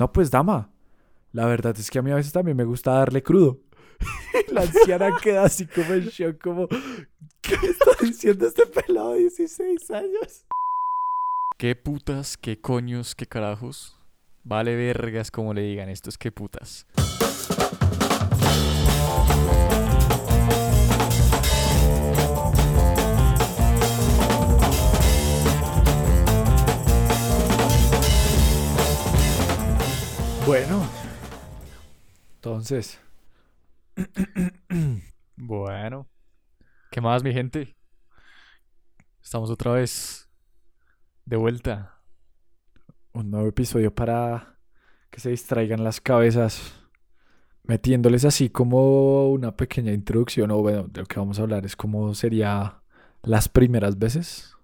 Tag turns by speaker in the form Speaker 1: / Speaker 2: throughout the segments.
Speaker 1: no, pues dama. La verdad es que a mí a veces también me gusta darle crudo. la anciana queda así como en shock, como, ¿qué está diciendo este pelado de 16 años?
Speaker 2: ¿Qué putas, qué coños, qué carajos? Vale vergas como le digan estos qué putas.
Speaker 1: Bueno, entonces,
Speaker 2: Bueno. ¿Qué más, mi gente? Estamos otra vez de vuelta.
Speaker 1: un nuevo episodio para que se distraigan las cabezas, metiéndoles así como una pequeña introducción, o bueno, de lo que vamos a hablar es cómo sería las primeras veces,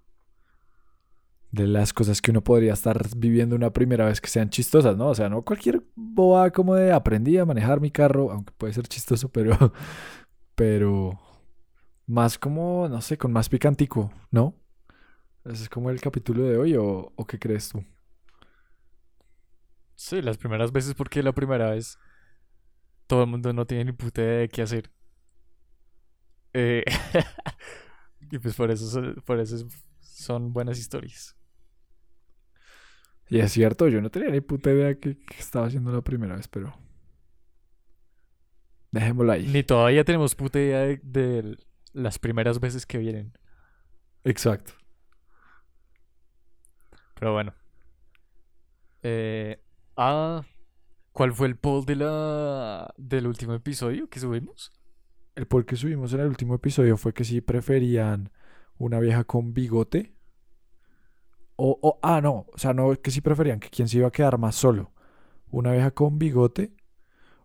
Speaker 1: de las cosas que uno podría estar viviendo una primera vez que sean chistosas, ¿no? O sea, no cualquier boba como de aprendí a manejar mi carro, aunque puede ser chistoso, pero, pero más como, no sé, con más picantico, ¿no? Ese es como el capítulo de hoy, ¿o, qué crees tú?
Speaker 2: Sí, las primeras veces porque la primera vez todo el mundo no tiene ni puta idea de qué hacer. Eh, y pues por eso, por eso es- son buenas historias.
Speaker 1: Y es cierto, yo no tenía ni puta idea que, que estaba haciendo la primera vez, pero. Dejémoslo ahí.
Speaker 2: Ni todavía tenemos puta idea de, de las primeras veces que vienen.
Speaker 1: Exacto.
Speaker 2: Pero bueno. Eh, ah, ¿cuál fue el poll de la, del último episodio que subimos?
Speaker 1: El poll que subimos en el último episodio fue que si preferían una vieja con bigote. O, o- ah, no, o sea, no, que si preferían que quién se iba a quedar más solo. Una vieja con bigote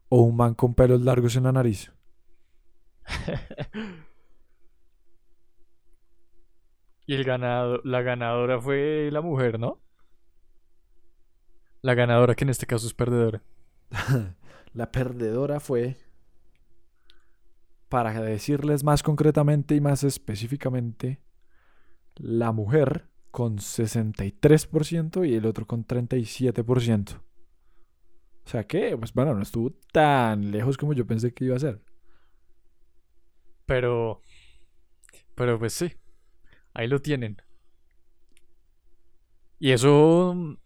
Speaker 1: o un man con pelos largos en la nariz.
Speaker 2: Y el ganado, la ganadora fue la mujer, ¿no? La ganadora que en este caso es perdedora.
Speaker 1: La perdedora fue, para decirles más concretamente y más específicamente, la mujer con 63% y el otro con 37%. O sea que, pues bueno, no estuvo tan lejos como yo pensé que iba a ser.
Speaker 2: Pero, pero pues sí, ahí lo tienen. Y eso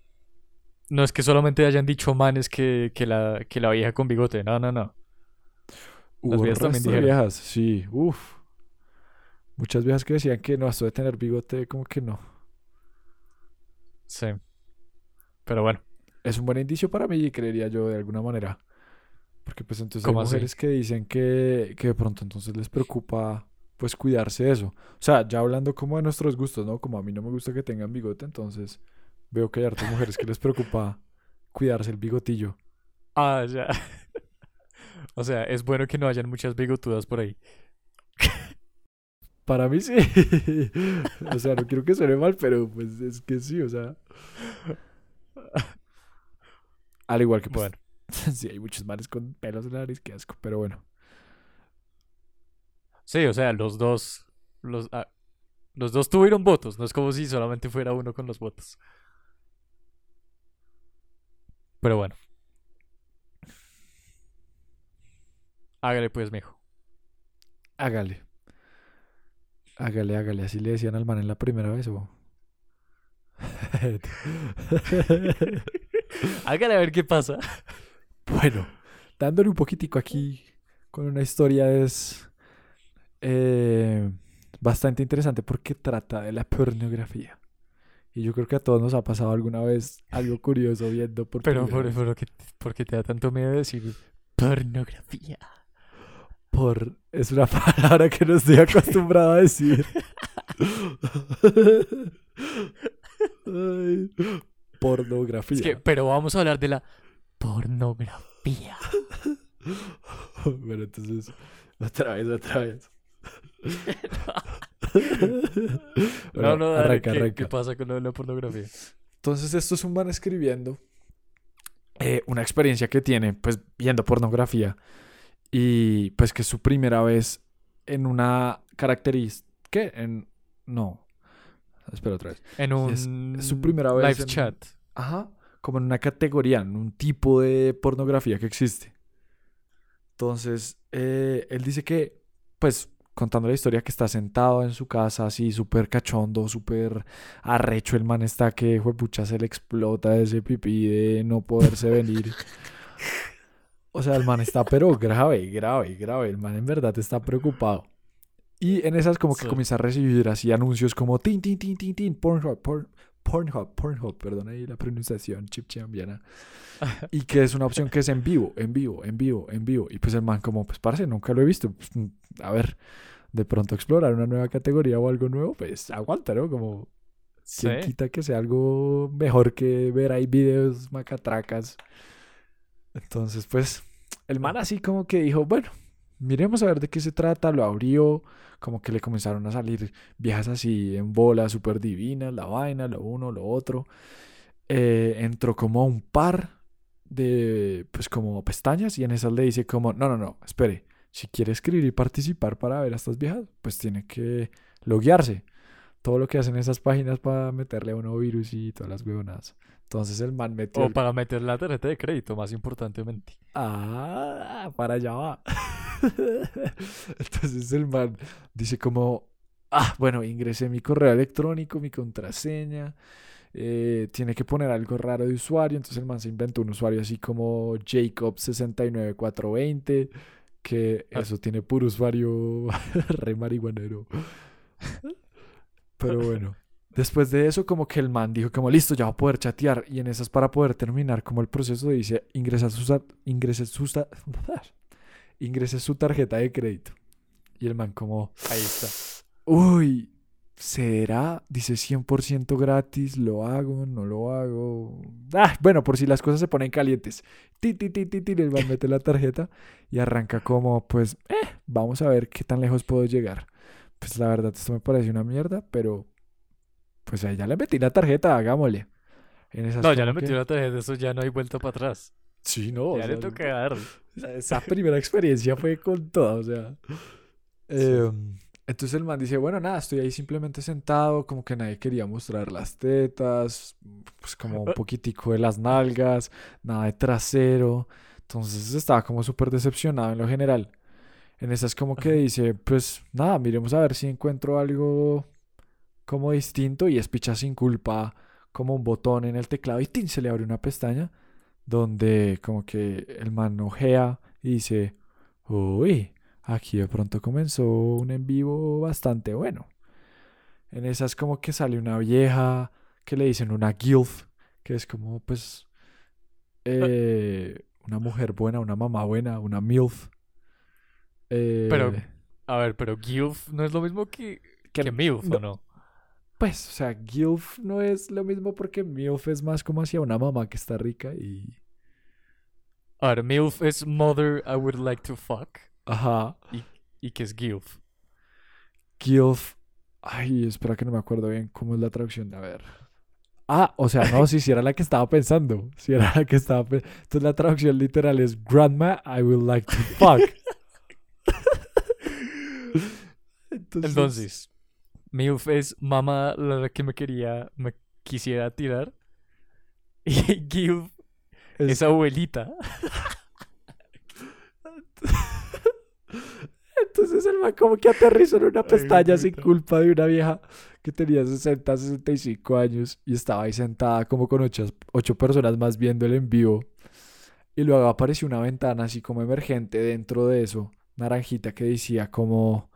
Speaker 2: no es que solamente hayan dicho manes que, que la, que la vieja con bigote, no, no, no. Las viejas también dijeron.
Speaker 1: viejas, sí, uff. Muchas viejas que decían que no, esto de tener bigote, como que no.
Speaker 2: Sí. Pero bueno,
Speaker 1: es un buen indicio para mí, creería yo, de alguna manera. Porque pues entonces hay mujeres que dicen que, que de pronto entonces les preocupa pues cuidarse de eso. O sea, ya hablando como de nuestros gustos, ¿no? Como a mí no me gusta que tengan bigote, entonces veo que hay hartas mujeres que les preocupa cuidarse el bigotillo.
Speaker 2: ah, ya. O sea, es bueno que no hayan muchas bigotudas por ahí.
Speaker 1: Para mí sí. o sea, no quiero que suene mal, pero pues es que sí, o sea. Al igual que pues,
Speaker 2: Bueno,
Speaker 1: sí, hay muchos manes con pelos en la nariz, qué asco, pero bueno.
Speaker 2: sí, o sea, los dos, los, ah, los dos tuvieron votos, no es como si solamente fuera uno con los votos. Pero bueno. Hágale pues, mijo.
Speaker 1: Hágale. Hágale, hágale. Así le decían al man en la primera vez, o.
Speaker 2: Hágale a ver qué pasa.
Speaker 1: bueno, dándole un poquitico aquí con una historia es eh, bastante interesante porque trata de la pornografía. Y yo creo que a todos nos ha pasado alguna vez algo curioso viendo por
Speaker 2: Pero por, por, qué, por qué te da tanto miedo decir pornografía?
Speaker 1: Por- es una palabra que no estoy acostumbrado a decir. Ay, pornografía.
Speaker 2: Es que, pero vamos a hablar de la pornografía.
Speaker 1: Bueno, entonces, otra vez, otra vez.
Speaker 2: No,
Speaker 1: Bueno,
Speaker 2: no, dale,
Speaker 1: arranca,
Speaker 2: ¿qué,
Speaker 1: arranca.
Speaker 2: qué pasa con lo de la pornografía?
Speaker 1: Entonces, esto es un man escribiendo eh, una experiencia que tiene, pues, viendo pornografía. Y, pues, que es su primera vez en una característica. ¿Qué? En. No. Espera otra vez.
Speaker 2: En un
Speaker 1: Es- es su primera vez
Speaker 2: live
Speaker 1: en-
Speaker 2: chat.
Speaker 1: Ajá. como en una categoría, en un tipo de pornografía que existe. Entonces, eh, él dice que, pues, contando la historia que está sentado en su casa así súper cachondo, súper arrecho, el man está que, pucha, se le explota ese pipí de no poderse venir. O sea, el man está pero grave, grave, grave. El man en verdad está preocupado. Y en esas como que
Speaker 2: Sí.
Speaker 1: comienza a recibir así anuncios como tin, tin, tin, tin, tin, Pornhub, porn, Pornhub, Pornhub, perdón ahí la pronunciación chipchambiana. Y que es una opción que es en vivo, en vivo, en vivo, en vivo. Y pues el man como, pues parce, nunca lo he visto. Pues, a ver, de pronto explorar una nueva categoría o algo nuevo, pues aguanta, ¿no? Como,
Speaker 2: Sí.
Speaker 1: ¿quién quita que sea algo mejor que ver ahí videos macatracas? Entonces, pues, el man así como que dijo, bueno, miremos a ver de qué se trata, lo abrió, como que le comenzaron a salir viejas así en bolas súper divinas, la vaina, lo uno, lo otro. Eh, entró como a un par de, pues como pestañas y en esas le dice como, no, no, no, espere, si quiere escribir y participar para ver a estas viejas, pues tiene que loguearse. Todo lo que hacen esas páginas para meterle a uno virus y todas las huevonadas. Entonces el man metió...
Speaker 2: O
Speaker 1: el-
Speaker 2: para meter la tarjeta de crédito, más importantemente.
Speaker 1: Ah, para allá va. Entonces el man dice como, ah, bueno, ingresé mi correo electrónico, mi contraseña, eh, tiene que poner algo raro de usuario, entonces el man se inventó un usuario así como Jacob69420, que
Speaker 2: Ah.
Speaker 1: eso tiene puro usuario re marihuanero. Pero bueno. Después de eso, como que el man dijo como, listo, ya va a poder chatear. Y en esas, para poder terminar como el proceso, dice, ingresa su, ingrese su, ingrese su tarjeta de crédito. Y el man como,
Speaker 2: Ahí está.
Speaker 1: uy, ¿será? Dice 100% gratis, ¿lo hago? ¿No lo hago? Ah, bueno, por si las cosas se ponen calientes. Ti, ti, ti, ti, ti, el man mete la tarjeta y arranca como, pues, eh, vamos a ver qué tan lejos puedo llegar. Pues la verdad, esto me parece una mierda, pero pues ahí ya le metí la tarjeta, hagámosle. En esas
Speaker 2: No, ya le
Speaker 1: que-
Speaker 2: metió la tarjeta, eso ya no hay vuelta para atrás.
Speaker 1: Sí, no. o
Speaker 2: ya le
Speaker 1: sea,
Speaker 2: toca dar.
Speaker 1: esa- primera experiencia fue con toda, o sea. Em, entonces el man dice, bueno, nada, estoy ahí simplemente sentado, como que nadie quería mostrar las tetas, pues como un poquitico de las nalgas, nada de trasero. Entonces estaba como súper decepcionado en lo general. En esas como que dice, pues nada, miremos a ver si encuentro algo como distinto y es picha sin culpa, como un botón en el teclado y ¡tin! se le abre una pestaña donde como que el man ojea y dice, uy, aquí de pronto comenzó un en vivo bastante bueno. En esas como que sale una vieja que le dicen una gilf, que es como pues eh, una mujer buena, una mamá buena, una milf. Eh,
Speaker 2: Pero, a ver, pero GILF no es lo mismo que,
Speaker 1: Que
Speaker 2: que MILF. ¿o no?
Speaker 1: Pues, o sea, gilf no es lo mismo porque milf es más como hacia una mamá que está rica y...
Speaker 2: A ver, MILF es Mother I Would Like to Fuck.
Speaker 1: Ajá.
Speaker 2: ¿Y qué es GILF?
Speaker 1: Gilf. Ay, espera que no me acuerdo bien cómo es la traducción. A ver. Ah, o sea, no, sí, sí era la que estaba pensando. Sí era la que estaba pensando. Entonces la traducción literal es Grandma, I would like to fuck. Entonces,
Speaker 2: Entonces, MILF es mamá la que me quería, me quisiera tirar. Y GILF
Speaker 1: es-
Speaker 2: es abuelita.
Speaker 1: Entonces el man como que aterrizó en una
Speaker 2: Ay,
Speaker 1: pestaña sin
Speaker 2: puta.
Speaker 1: culpa de una vieja que tenía 60, 65 años y estaba ahí sentada como con ocho, ocho personas más viendo el en vivo. Y luego apareció una ventana así como emergente dentro de eso, naranjita que decía como,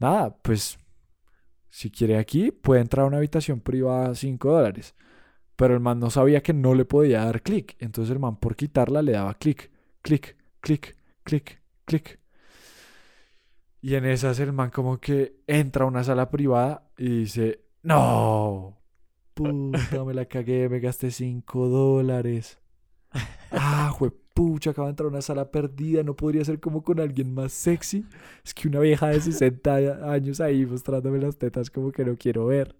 Speaker 1: nada, pues si quiere aquí puede entrar a una habitación privada a 5 dólares. Pero el man no sabía que no le podía dar clic. Entonces el man por quitarla le daba clic, clic, clic, clic, clic. Y en esas el man como que entra a una sala privada y dice, no, puta, me la cagué, me gasté 5 dólares. Ah, pucha, acaba de entrar a una sala perdida, no podría ser como con alguien más sexy. Es que una vieja de 60 años ahí mostrándome las tetas como que no quiero ver.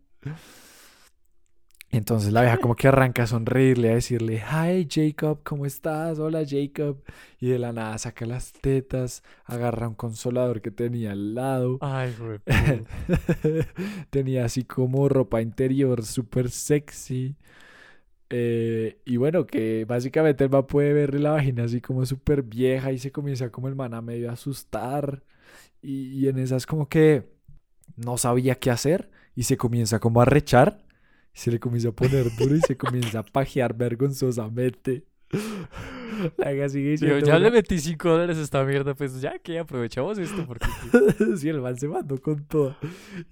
Speaker 1: Entonces la vieja como que arranca a sonreírle, a decirle, hi Jacob, ¿cómo estás? Hola Jacob. Y de la nada saca las tetas, agarra un consolador que tenía al lado.
Speaker 2: Ay, güey.
Speaker 1: tenía así como ropa interior súper sexy. Eh, y bueno, que básicamente el man puede verle la vagina así como súper vieja y se comienza como el man a medio asustar. Y, y en esas como que no sabía qué hacer y se comienza como a rechar. Se le comienza a poner duro y se comienza a pajear vergonzosamente. La vieja sigue diciendo,
Speaker 2: ya le metí 5 dólares a esta mierda, pues ya que aprovechamos esto porque...
Speaker 1: sí, el man se mandó con todo.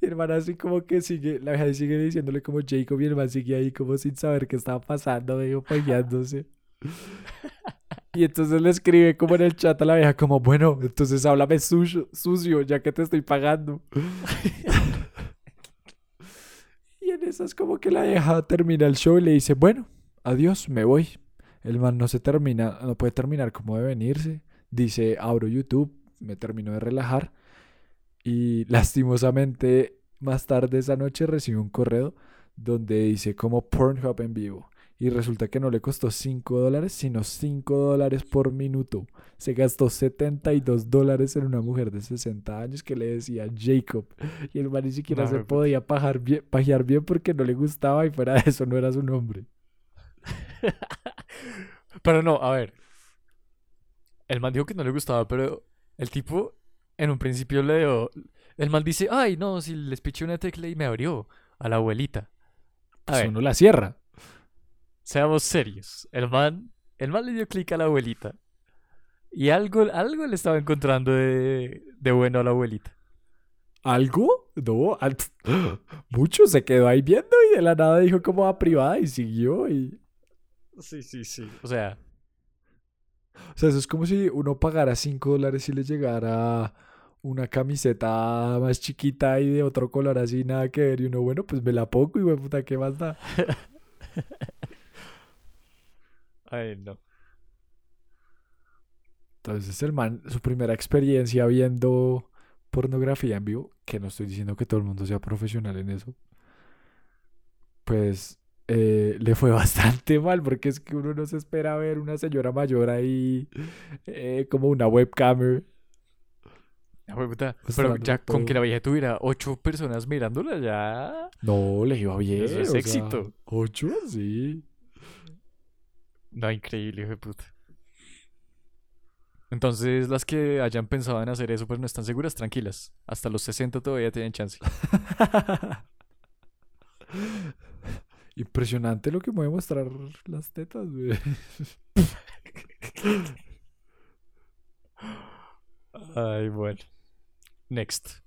Speaker 1: Y el man así como que sigue, la vieja sigue diciéndole como Jacob y el man sigue ahí como sin saber qué estaba pasando, medio pajeándose. Y entonces le escribe como en el chat a la vieja como, bueno, entonces háblame sucio, sucio, ya que te estoy pagando. y en esas como que la vieja termina el show y le dice, bueno, adiós, me voy. El man no se termina, no puede terminar como de venirse. Dice, abro YouTube, me termino de relajar. Y lastimosamente, más tarde esa noche recibo un correo donde dice como Pornhub en vivo. Y resulta que no le costó 5 dólares, sino 5 dólares por minuto. Se gastó 72 dólares en una mujer de 60 años que le decía Jacob. Y el man ni siquiera
Speaker 2: No,
Speaker 1: se podía pajar bien, pajear bien porque no le gustaba y fuera de eso no era su nombre.
Speaker 2: Pero no, a ver. El man dijo que no le gustaba, pero el tipo en un principio le dio... El man dice, ay, no, si les piché una tecla y me abrió a la abuelita. A
Speaker 1: Pues
Speaker 2: ver,
Speaker 1: uno la cierra.
Speaker 2: seamos serios. El man, el man le dio clic a la abuelita. Y algo, algo le estaba encontrando de, de bueno a la abuelita.
Speaker 1: ¿Algo? No, al- mucho se quedó ahí viendo y de la nada dijo como a privada y siguió y...
Speaker 2: Sí, sí, sí. O sea,
Speaker 1: O sea, eso es como si uno pagara 5 dólares y le llegara una camiseta más chiquita y de otro color así, nada que ver. Y uno, bueno, pues me la pongo y güey, puta, ¿qué más da?
Speaker 2: ay, no.
Speaker 1: Entonces el man, su primera experiencia viendo pornografía en vivo, que no estoy diciendo que todo el mundo sea profesional en eso, pues eh, le fue bastante mal porque es que uno no se espera ver una señora mayor ahí eh, como una webcamer.
Speaker 2: Ah, Pero ya con que la vieja tuviera ocho personas mirándola, ya.
Speaker 1: No, le iba bien.
Speaker 2: Eso es
Speaker 1: sea,
Speaker 2: éxito.
Speaker 1: ¿Ocho? Sí.
Speaker 2: No, increíble, hijo de puta. Entonces, las que hayan pensado en hacer eso, pero no están seguras, tranquilas. Hasta los 60 todavía tienen chance.
Speaker 1: Impresionante lo que mueve mostrar las tetas, güey.
Speaker 2: Ay, bueno. Next.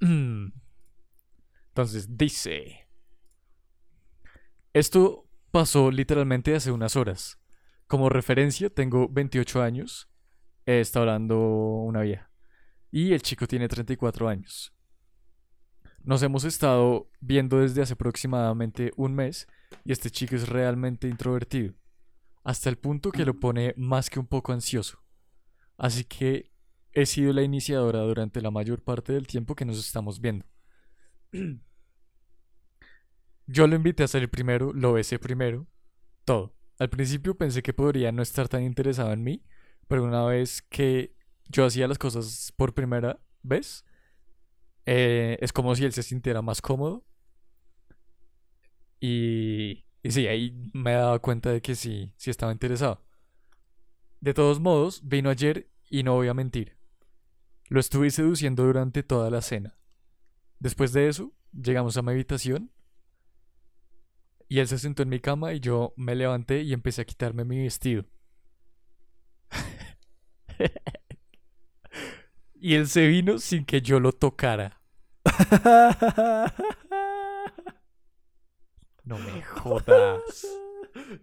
Speaker 2: Entonces, dice. Esto pasó literalmente hace unas horas. Como referencia, tengo 28 años. Está hablando una vieja. Y el chico tiene 34 años. Nos hemos estado viendo desde hace aproximadamente un mes y este chico es realmente introvertido. Hasta el punto que lo pone más que un poco ansioso. Así que he sido la iniciadora durante la mayor parte del tiempo que nos estamos viendo. Yo lo invité a salir primero, lo besé primero, todo. Al principio pensé que podría no estar tan interesado en mí, pero una vez que yo hacía las cosas por primera vez, eh, es como si él se sintiera más cómodo. Y, y sí, ahí me daba cuenta de que sí, sí estaba interesado. De todos modos, vino ayer y no voy a mentir. Lo estuve seduciendo durante toda la cena. Después de eso, llegamos a mi habitación y él se sentó en mi cama y yo me levanté y empecé a quitarme mi vestido. y él se vino sin que yo lo tocara. No me jodas.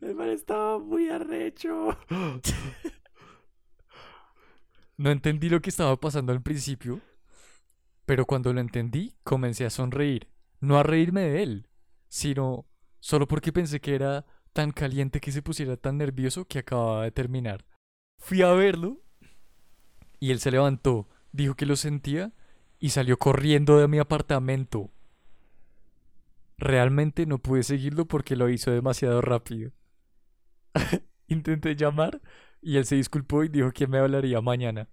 Speaker 1: El man estaba muy arrecho.
Speaker 2: No entendí lo que estaba pasando al principio, pero cuando lo entendí, comencé a sonreír. No a reírme de él, sino solo porque pensé que era tan caliente que se pusiera tan nervioso que acababa de terminar. Fui a verlo y él se levantó, dijo que lo sentía y salió corriendo de mi apartamento. Realmente no pude seguirlo porque lo hizo demasiado rápido. Intenté llamar y él se disculpó y dijo que me hablaría mañana.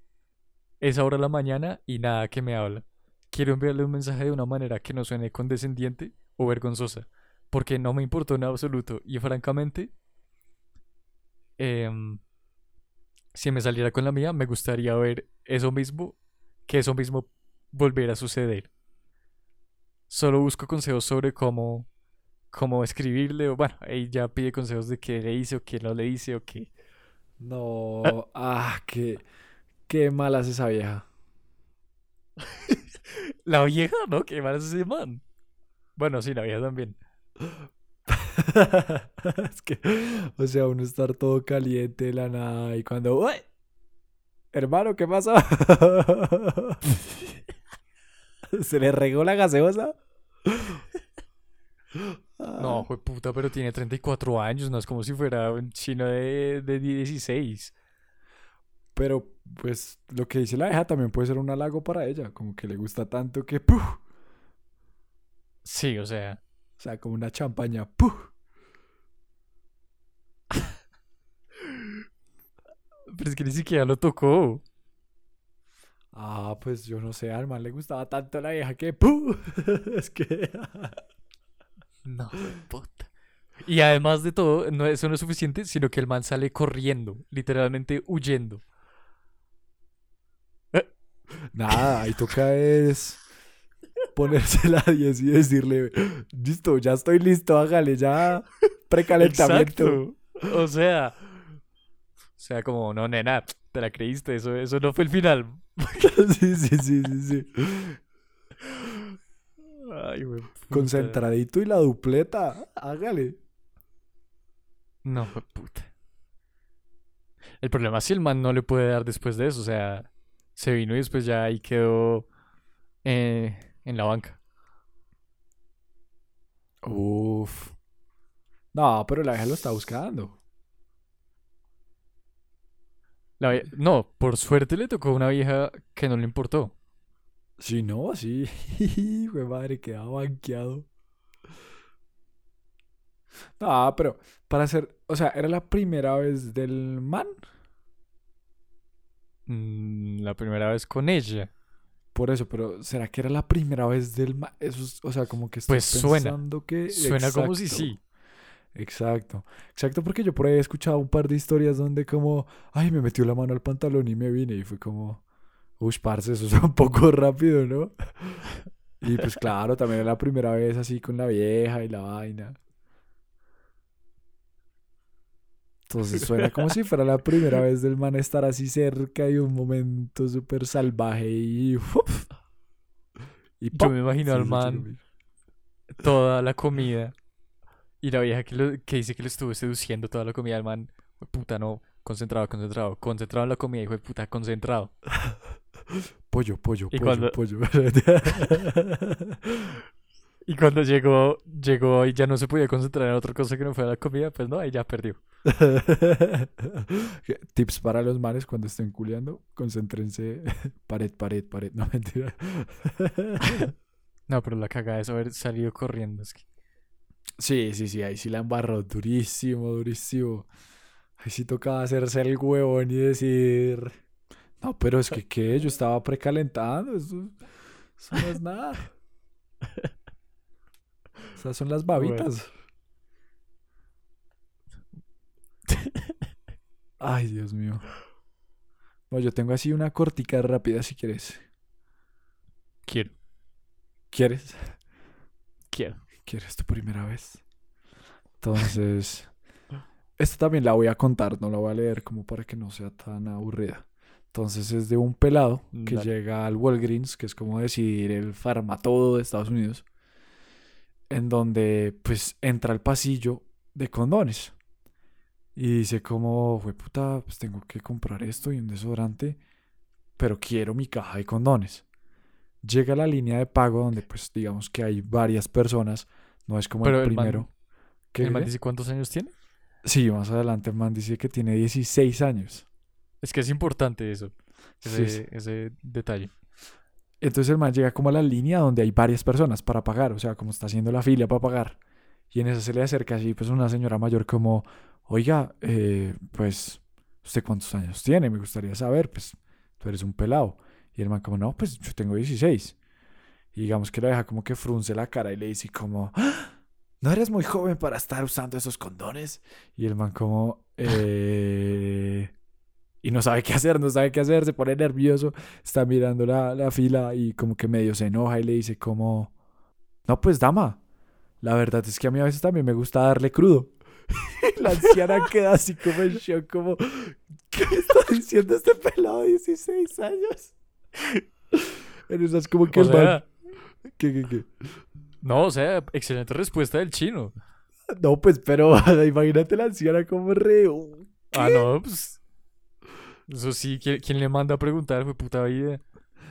Speaker 2: Es ahora la mañana y nada que me habla. Quiero enviarle un mensaje de una manera que no suene condescendiente o vergonzosa, porque no me importó en absoluto. Y francamente, em, si me saliera con la mía, me gustaría ver eso mismo, que eso mismo volviera a suceder. Solo busco consejos sobre cómo, cómo escribirle, o bueno, ya pide consejos de qué le hice o qué no le hice o qué.
Speaker 1: No, ah, qué, qué mala es esa vieja.
Speaker 2: La vieja, ¿no? Qué mal es ese man. Bueno, sí, la vieja también.
Speaker 1: es que, o sea, uno estar todo caliente de la nada y cuando, ¡Uy! Hermano, ¿qué pasó? ¿Se le regó la gaseosa?
Speaker 2: No, fue puta, pero tiene 34 años, no es como si fuera un chino de, de 16.
Speaker 1: Pero, pues, lo que dice la vieja también puede ser un halago para ella, como que le gusta tanto que, ¡puf!
Speaker 2: Sí, o sea.
Speaker 1: O sea, como una champaña, ¡puf!
Speaker 2: Pero es que ni siquiera lo tocó.
Speaker 1: Ah, pues yo no sé, al man le gustaba tanto la vieja que ¡puf! es que.
Speaker 2: no, puta. Y además de todo, no, eso no es suficiente, sino que el man sale corriendo, literalmente huyendo.
Speaker 1: Nada, ahí toca es ponerse la 10 y decirle, listo, ya estoy listo, hágale, ya precalentamiento.
Speaker 2: O sea, sea, como, no, nena, te la creíste, eso, eso no fue el final.
Speaker 1: sí, sí, sí, sí, sí.
Speaker 2: Ay, güey.
Speaker 1: Concentradito y la dupleta, hágale.
Speaker 2: No, fue puta. El problema es si el man no le puede dar después de eso, o sea, se vino y después ya ahí quedó eh, en la banca.
Speaker 1: Uf. No, pero la vieja lo está buscando.
Speaker 2: La no, por suerte le tocó a una vieja que no le importó.
Speaker 1: Si no, sí. Güey, madre, quedaba banqueado. No, pero para hacer, o sea, era la primera vez del man.
Speaker 2: Mm, la primera vez con ella.
Speaker 1: Por eso, pero ¿será que era la primera vez del man? Eso es, o sea, como que estoy
Speaker 2: Pues suena.
Speaker 1: pensando que
Speaker 2: Suena como si sí.
Speaker 1: Exacto, exacto, porque yo por ahí he escuchado un par de historias donde como, ay, me metió la mano al pantalón y me vine y fue como, uy, parce, eso es un poco rápido, ¿no? Y pues claro, también era la primera vez así con la vieja y la vaina. Entonces suena como si fuera la primera vez del man estar así cerca y un momento súper salvaje y... ¡uf! y
Speaker 2: Yo me imagino
Speaker 1: Sí,
Speaker 2: al man toda la comida. Y la vieja que, lo- que dice que lo estuvo seduciendo toda la comida, el man, "Jue puta, no, concentrado, concentrado, concentrado en la comida, hijo de puta, concentrado.
Speaker 1: Pollo, pollo,
Speaker 2: Y
Speaker 1: pollo,
Speaker 2: cuando-
Speaker 1: pollo.
Speaker 2: Y cuando llegó, llegó y ya no se podía concentrar en otra cosa que no fuera la comida, pues no, ahí ya perdió.
Speaker 1: ¿Qué- Tips para los manes cuando estén culeando. Concéntrense. Pared, pared, pared. No, mentira.
Speaker 2: No, pero la cagada es haber salido corriendo. Es que...
Speaker 1: Sí, sí, sí. Ahí sí la embarró. Durísimo, durísimo. Ahí sí tocaba hacerse el huevón y decir... No, pero es que, ¿qué? Yo estaba precalentando. Eso, eso no es nada. Esas son las babitas. Ay, Dios mío. No, yo tengo así una cortica rápida si quieres.
Speaker 2: Quiero,
Speaker 1: ¿Quieres?
Speaker 2: quiero.
Speaker 1: ¿Quieres tu primera vez? Entonces, esta también la voy a contar, no la voy a leer como para que no sea tan aburrida. Entonces es de un pelado que
Speaker 2: Dale.
Speaker 1: llega al Walgreens, que es como decir el farmatodo de Estados Unidos, en donde pues entra al pasillo de condones. Y dice como, fue puta, pues tengo que comprar esto y un desodorante, pero quiero mi caja de condones. Llega a la línea de pago donde pues digamos que hay varias personas, no es como
Speaker 2: Pero
Speaker 1: el
Speaker 2: el man-
Speaker 1: primero. ¿Qué
Speaker 2: ¿El man
Speaker 1: dice?
Speaker 2: cuántos años tiene?
Speaker 1: Sí, más adelante el man dice que tiene 16 años.
Speaker 2: Es que es importante eso, ese,
Speaker 1: sí.
Speaker 2: ese detalle.
Speaker 1: Entonces el man llega como a la línea donde hay varias personas para pagar, o sea, como está haciendo la fila para pagar. Y en eso se le acerca así, pues una señora mayor como, oiga, eh, pues, ¿usted cuántos años tiene? Me gustaría saber, pues, tú eres un pelado. Y el man como, no, pues yo tengo 16. Y digamos que la deja como que frunce la cara y le dice como, "¡Ah! no eres muy joven para estar usando esos condones. Y el man como, eh... Y no sabe qué hacer, no sabe qué hacer, se pone nervioso, está mirando la, la fila y como que medio se enoja y le dice como, no pues dama, la verdad es que a mí a veces también me gusta darle crudo. la anciana queda así como en shock, como, ¿qué está diciendo este pelado de 16 años? En esas como que
Speaker 2: O
Speaker 1: el man- ¿Qué, qué, qué?
Speaker 2: no, o sea, excelente respuesta del chino.
Speaker 1: No, pues, pero imagínate la anciana como re...
Speaker 2: Ah, no, pues. Eso sí, ¿quién, quién le manda a preguntar? Fue puta vida.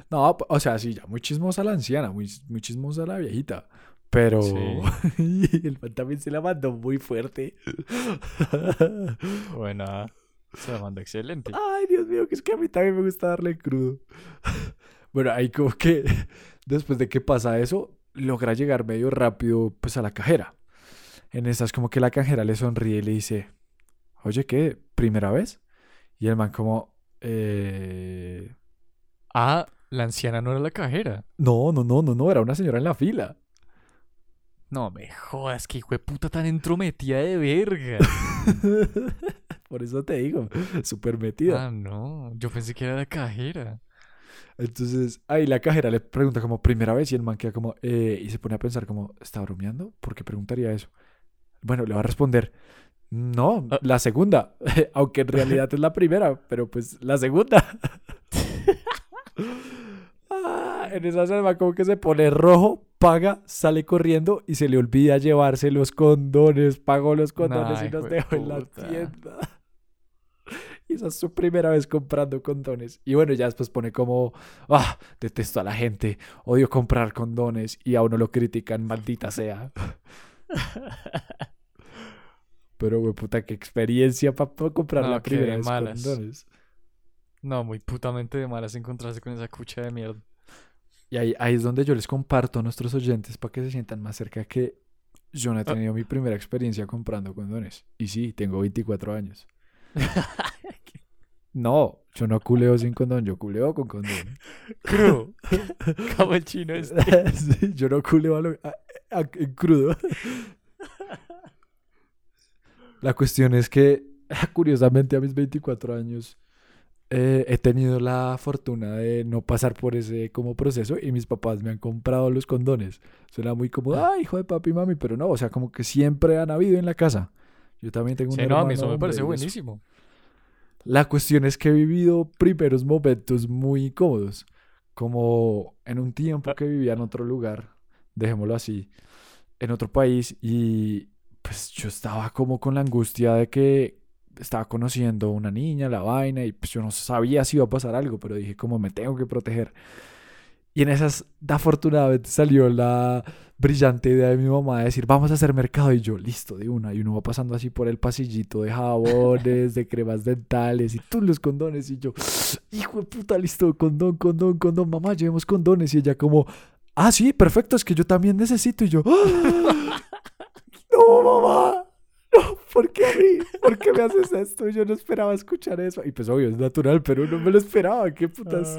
Speaker 1: No, o sea, sí, ya muy chismosa la anciana, muy, muy chismosa la viejita. Pero
Speaker 2: Sí.
Speaker 1: el man también se la mandó muy fuerte.
Speaker 2: Buena. Se la manda excelente.
Speaker 1: Ay, Dios mío, que es que a mí también me gusta darle crudo. Bueno, ahí como que después de que pasa eso, logra llegar medio rápido pues a la cajera. En esas como que la cajera le sonríe y le dice, oye, ¿qué? ¿Primera vez? Y el man como, eh...
Speaker 2: Ah, la anciana no era la cajera.
Speaker 1: No, no, no, no, no, era una señora en la fila.
Speaker 2: No me jodas, que hijo de puta tan entrometida de verga.
Speaker 1: Por eso te digo, súper metida.
Speaker 2: Ah, no. Yo pensé que era la cajera.
Speaker 1: Entonces, ahí la cajera le pregunta como primera vez y el man queda como, eh, y se pone a pensar como, ¿está bromeando? ¿Por qué preguntaría eso? Bueno, le va a responder, no,
Speaker 2: Ah.
Speaker 1: la segunda, aunque en realidad es la primera, pero pues la segunda. Ah, en esa selva como que se pone rojo, paga, sale corriendo y se le olvida llevarse los condones, pagó los condones
Speaker 2: Nah,
Speaker 1: y los dejó en la tienda. Y esa es su primera vez comprando condones. Y bueno, ya después pone como, ah, detesto a la gente, odio comprar condones y a uno lo critican, maldita sea. Pero, güey, puta, qué experiencia para comprar
Speaker 2: No,
Speaker 1: la primera vez
Speaker 2: malas.
Speaker 1: condones.
Speaker 2: No, muy putamente de malas encontrarse con esa cucha de mierda.
Speaker 1: Y ahí, ahí es donde yo les comparto a nuestros oyentes para que se sientan más cerca que yo no he
Speaker 2: Ah.
Speaker 1: tenido mi primera experiencia comprando condones. Y sí, tengo 24 años. No, yo no culeo sin condón, yo culeo con condón.
Speaker 2: Crudo. Como el chino este.
Speaker 1: Sí, yo no culeo a lo- a- a- en crudo. La cuestión es que, curiosamente, a mis 24 años eh, he tenido la fortuna de no pasar por ese como proceso y mis papás me han comprado los condones. Suena muy como, ay, hijo de papi y mami, pero no, o sea, como que siempre han habido en la casa. Yo también tengo un
Speaker 2: Sí, no, a mí
Speaker 1: hermano
Speaker 2: eso me
Speaker 1: hombre
Speaker 2: parece
Speaker 1: eso. La cuestión es que he vivido primeros momentos muy incómodos, como en un tiempo que vivía en otro lugar, dejémoslo así, en otro país y pues yo estaba como con la angustia de que estaba conociendo una niña, la vaina y pues yo no sabía si iba a pasar algo, pero dije como me tengo que proteger. Y en esas, afortunadamente salió la brillante idea de mi mamá de decir, vamos a hacer mercado. Y yo, listo, de una. Y uno va pasando así por el pasillito de jabones, de cremas dentales y tú los condones. Y yo, hijo de puta, listo, condón, condón, condón. Mamá, llevemos condones. Y ella como, ah, sí, perfecto, es que yo también necesito. Y yo, "Ah, no, mamá. No, ¿por qué a mí? ¿Por qué me haces esto? Yo no esperaba escuchar eso. Y pues obvio, es natural, pero no me lo esperaba. ¿Qué putas?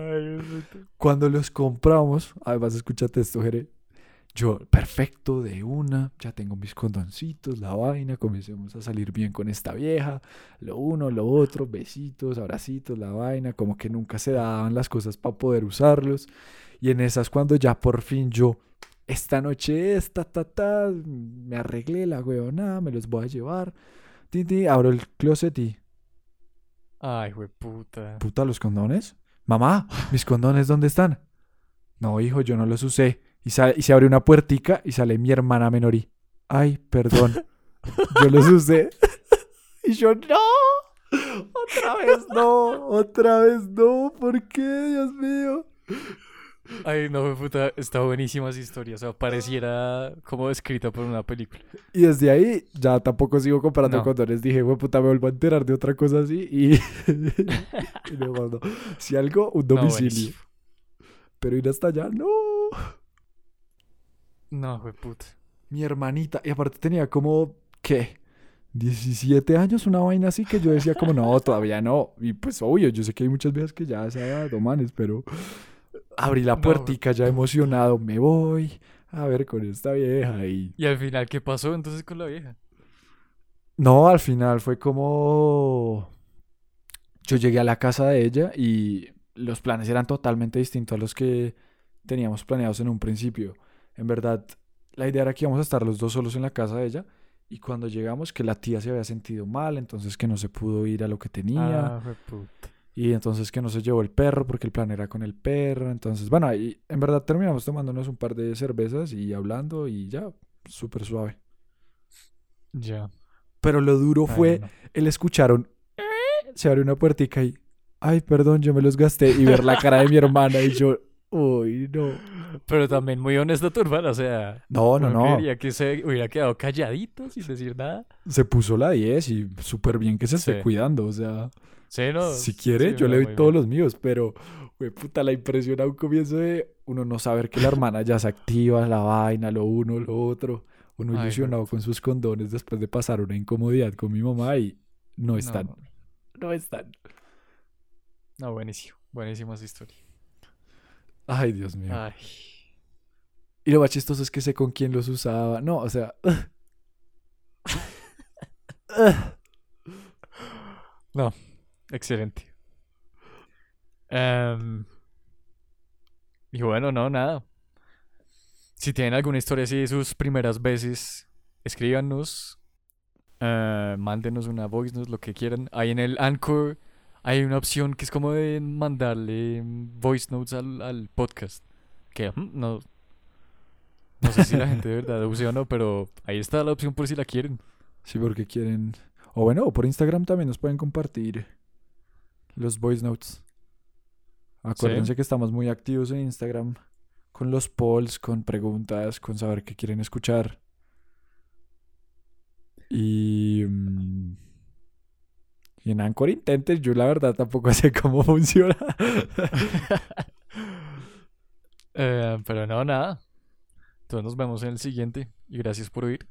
Speaker 1: Cuando los compramos, además escúchate esto, Jere. Yo, perfecto, de una, ya tengo mis condoncitos, la vaina, comencemos a salir bien con esta vieja, lo uno, lo otro, besitos, abracitos, la vaina, como que nunca se daban las cosas para poder usarlos. Y en esas cuando ya por fin yo, esta noche es, ta, ta, ta, me arreglé la huevonada, me los voy a llevar. Ti, ti, abro el closet y,
Speaker 2: Ay, güey, puta.
Speaker 1: puta, los condones. Mamá, ¿mis condones dónde están? No, hijo, yo no los usé. Y, sale- y se abre una puertica y sale mi hermana menor y, ay, perdón, yo los usé. y yo, no, otra vez no, otra vez no, ¿por qué, Dios mío?
Speaker 2: Ay, no, puta. Está buenísima esa historia. O sea, pareciera como escrita por una película.
Speaker 1: Y desde ahí ya tampoco sigo comprando
Speaker 2: No.
Speaker 1: condones. Dije, güey, puta, me vuelvo a enterar de otra cosa así y, y no. Si algo, un domicilio. Pero ir hasta allá, no.
Speaker 2: No, güey, puta.
Speaker 1: Mi hermanita, y aparte tenía como, ¿qué? 17 años, una vaina así que yo decía como, no, todavía no. Y pues obvio, yo sé que hay muchas veces que ya se ha dado manes, pero abrí la
Speaker 2: No,
Speaker 1: puertica ya emocionado, me voy, a ver con esta vieja y...
Speaker 2: Y al final, ¿qué pasó entonces con la vieja?
Speaker 1: No, al final fue como... Yo llegué a la casa de ella y los planes eran totalmente distintos a los que teníamos planeados en un principio. En verdad, la idea era que íbamos a estar los dos solos en la casa de ella y cuando llegamos que la tía se había sentido mal, entonces que no se pudo ir a lo que tenía.
Speaker 2: Ah, puta.
Speaker 1: Y entonces que no se llevó el perro porque el plan era con el perro. Entonces, bueno, y en verdad terminamos tomándonos un par de cervezas y hablando y ya, súper suave.
Speaker 2: Ya.
Speaker 1: Pero lo duro
Speaker 2: Ay,
Speaker 1: fue
Speaker 2: no.
Speaker 1: el escucharon, se abrió una puertica y, ay, perdón, yo me los gasté. Y ver la cara de mi hermana y yo, uy, no.
Speaker 2: Pero también muy honesto tu hermano, o sea.
Speaker 1: No, no, no.
Speaker 2: creería que se hubiera quedado calladito sin decir nada.
Speaker 1: Se puso la 10 y súper bien que se esté
Speaker 2: Sí.
Speaker 1: cuidando. O sea,
Speaker 2: Sí, no.
Speaker 1: si quiere,
Speaker 2: sí,
Speaker 1: yo
Speaker 2: no,
Speaker 1: le doy todos
Speaker 2: bien.
Speaker 1: los míos, pero, güey, puta, la impresión a un comienzo de uno no saber que la hermana ya se activa, la vaina, lo uno, lo otro. Uno
Speaker 2: Ay,
Speaker 1: ilusionado con sus condones después de pasar una incomodidad con mi mamá y no están.
Speaker 2: no,
Speaker 1: No están.
Speaker 2: No, buenísimo. Buenísima esa historia.
Speaker 1: Ay, Dios mío.
Speaker 2: Ay.
Speaker 1: Y lo más chistoso es que sé con quién los usaba. No, o sea.
Speaker 2: No, excelente. Em, y bueno, no, nada. Si tienen alguna historia así de sus primeras veces, escríbanos. eh, mándenos una voice note, lo que quieran. Ahí en el Anchor hay una opción que es como de mandarle voice notes al, al podcast. Que mm, no, no sé si la gente de verdad use o no, pero ahí está la opción por si la quieren.
Speaker 1: Sí, porque quieren. O bueno, por Instagram también nos pueden compartir los voice notes. Acuérdense que estamos muy activos en Instagram con los polls, con preguntas, con saber qué quieren escuchar. Y. mm, y en Anchor intenten, yo la verdad tampoco sé cómo funciona.
Speaker 2: Eh, pero no, nada. Entonces nos vemos en el siguiente y gracias por oír.